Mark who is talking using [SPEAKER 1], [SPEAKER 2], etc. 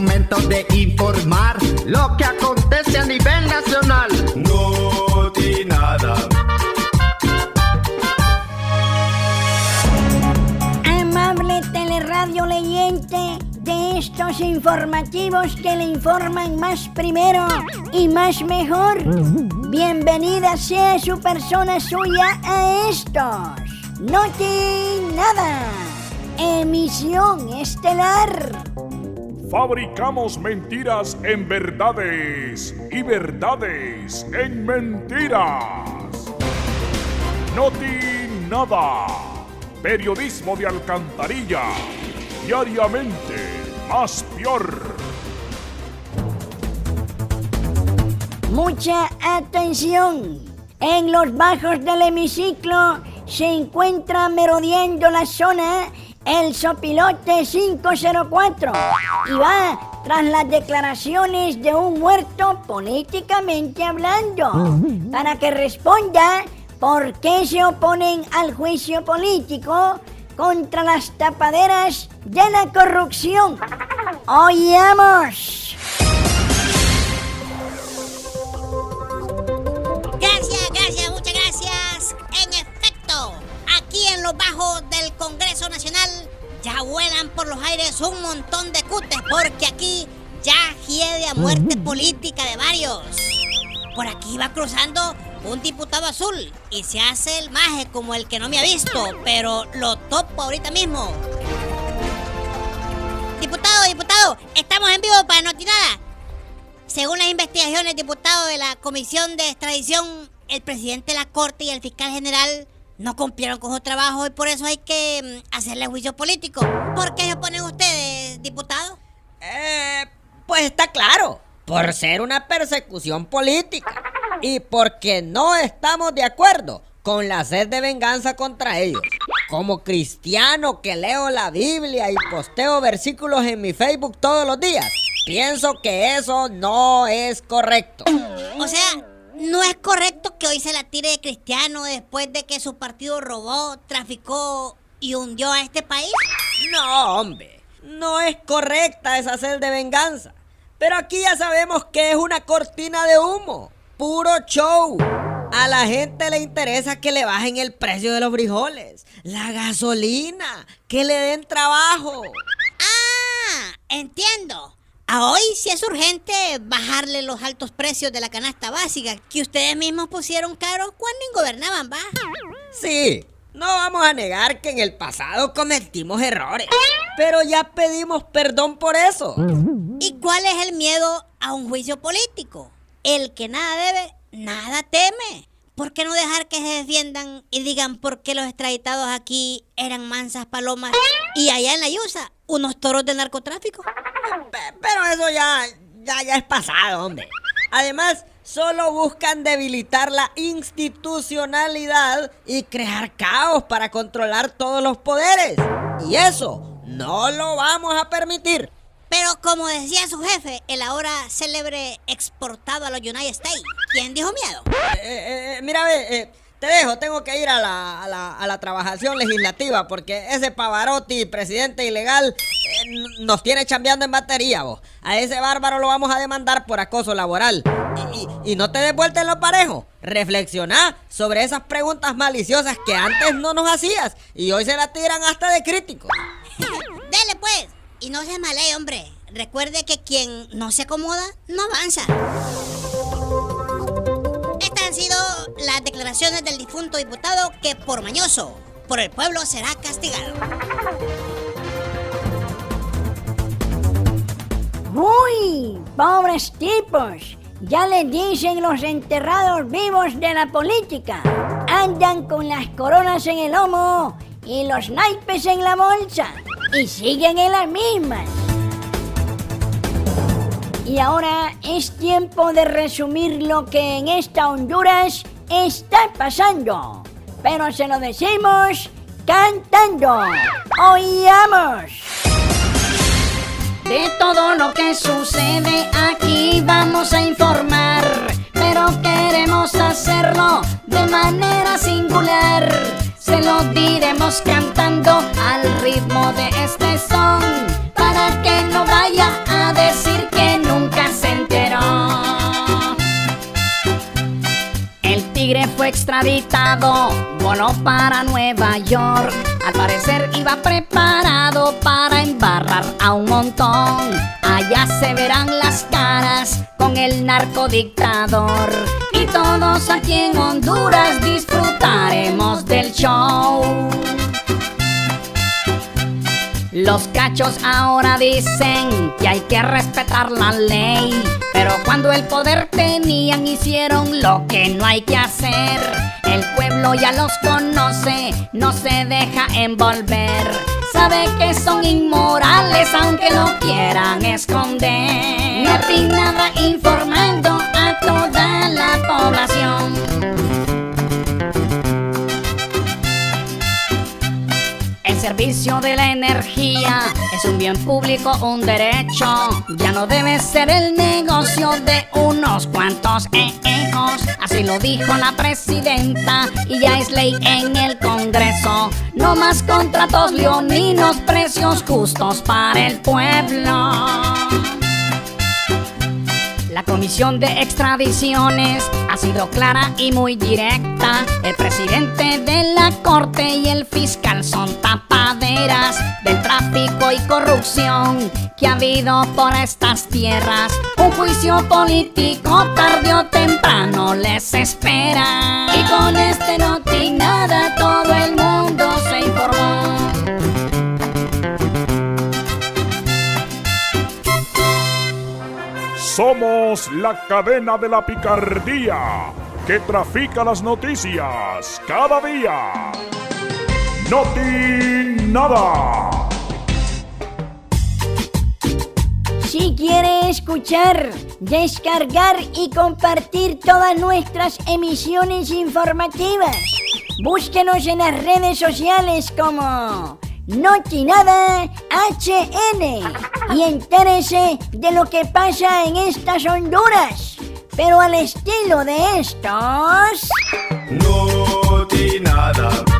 [SPEAKER 1] momento de informar lo que acontece a nivel nacional.
[SPEAKER 2] No nada.
[SPEAKER 3] Amable teleradio leyente de estos informativos que le informan más primero y más mejor. Bienvenida sea su persona suya a estos. No nada. Emisión estelar.
[SPEAKER 4] Fabricamos mentiras en verdades y verdades en mentiras. Noti nada. Periodismo de alcantarilla. Diariamente más peor.
[SPEAKER 3] Mucha atención. En los bajos del hemiciclo se encuentra merodeando la zona el sopilote 504 y va tras las declaraciones de un muerto políticamente hablando para que responda por qué se oponen al juicio político contra las tapaderas de la corrupción. ¡Oyamos!
[SPEAKER 5] Gracias, gracias, muchas gracias. En efecto, aquí en los bajos del Congreso Nacional ya vuelan por los aires un montón de cutes porque aquí ya hiede a muerte política de varios. Por aquí va cruzando un diputado azul y se hace el maje como el que no me ha visto, pero lo topo ahorita mismo. Diputado, diputado, estamos en vivo para Notinada. Según las investigaciones, diputado de la Comisión de Extradición, el presidente de la Corte y el fiscal general no cumplieron con su trabajo y por eso hay que mm, hacerle juicio político. ¿Por qué se oponen ustedes, diputado?
[SPEAKER 6] Eh, pues está claro, por ser una persecución política y porque no estamos de acuerdo con la sed de venganza contra ellos. Como cristiano que leo la Biblia y posteo versículos en mi Facebook todos los días, pienso que eso no es correcto.
[SPEAKER 5] O sea, no es correcto que hoy se la tire de cristiano después de que su partido robó, traficó y hundió a este país.
[SPEAKER 6] No, hombre, no es correcta esa sed de venganza. Pero aquí ya sabemos que es una cortina de humo, puro show. A la gente le interesa que le bajen el precio de los frijoles, la gasolina, que le den trabajo.
[SPEAKER 5] Ah, entiendo. A hoy sí es urgente bajarle los altos precios de la canasta básica que ustedes mismos pusieron caros cuando gobernaban, ¿va?
[SPEAKER 6] Sí, no vamos a negar que en el pasado cometimos errores, pero ya pedimos perdón por eso.
[SPEAKER 5] ¿Y cuál es el miedo a un juicio político? El que nada debe, nada teme. ¿Por qué no dejar que se defiendan y digan por qué los extraditados aquí eran mansas palomas y allá en la Yusa unos toros de narcotráfico?
[SPEAKER 6] Pero eso ya, ya, ya es pasado, hombre. Además, solo buscan debilitar la institucionalidad y crear caos para controlar todos los poderes. Y eso no lo vamos a permitir.
[SPEAKER 5] Pero como decía su jefe, el ahora célebre exportado a los United States, ¿quién dijo miedo?
[SPEAKER 6] Eh, eh, eh mira, eh, te dejo, tengo que ir a la, a la, a la trabajación legislativa porque ese Pavarotti, presidente ilegal, nos tiene chambeando en batería, vos. A ese bárbaro lo vamos a demandar por acoso laboral. Y, no te des vuelta en lo parejo. Reflexiona sobre esas preguntas maliciosas que antes no nos hacías y hoy se la tiran hasta de crítico.
[SPEAKER 5] Dele pues. Y no se male, hombre. Recuerde que quien no se acomoda, no avanza. Las declaraciones del difunto diputado que por mañoso, por el pueblo será castigado.
[SPEAKER 3] ¡Uy! ¡Pobres tipos! Ya les dicen los enterrados vivos de la política. Andan con las coronas en el lomo y los naipes en la bolsa y siguen en las mismas. Y ahora es tiempo de resumir lo que en esta Honduras está pasando. Pero se lo decimos cantando. ¡Oíamos! De todo lo que sucede aquí vamos a informar, pero queremos hacerlo de manera singular
[SPEAKER 7] extraditado voló para Nueva York. Al parecer iba preparado para embarrar a un montón. Allá se verán las caras con el narcodictador. Y todos aquí en Honduras disfrutaremos del show. Los cachos ahora dicen que hay que respetar la ley, pero cuando el poder tenían hicieron lo que no hay que hacer. El pueblo ya los conoce, no se deja envolver. Sabe que son inmorales aunque lo quieran esconder. No nada informando servicio de la energía es un bien público, un derecho. Ya no debe ser el negocio de unos cuantos ejos. Así lo dijo la presidenta y ya es ley en el Congreso. No más contratos leoninos, precios justos para el pueblo. La comisión de extradiciones ha sido clara y muy directa. El presidente de la corte y el fiscal son tapaderas del tráfico y corrupción que ha habido por estas tierras. Un juicio político tarde o temprano les espera. Y con este no nada todo el mundo se informó.
[SPEAKER 4] Somos la cadena de la picardía que trafica las noticias cada día. Noti nada.
[SPEAKER 3] Si quiere escuchar, descargar y compartir todas nuestras emisiones informativas, búsquenos en las redes sociales como Notinada HN y entérese de lo que pasa en estas Honduras, pero al estilo de estos.
[SPEAKER 2] Notinada.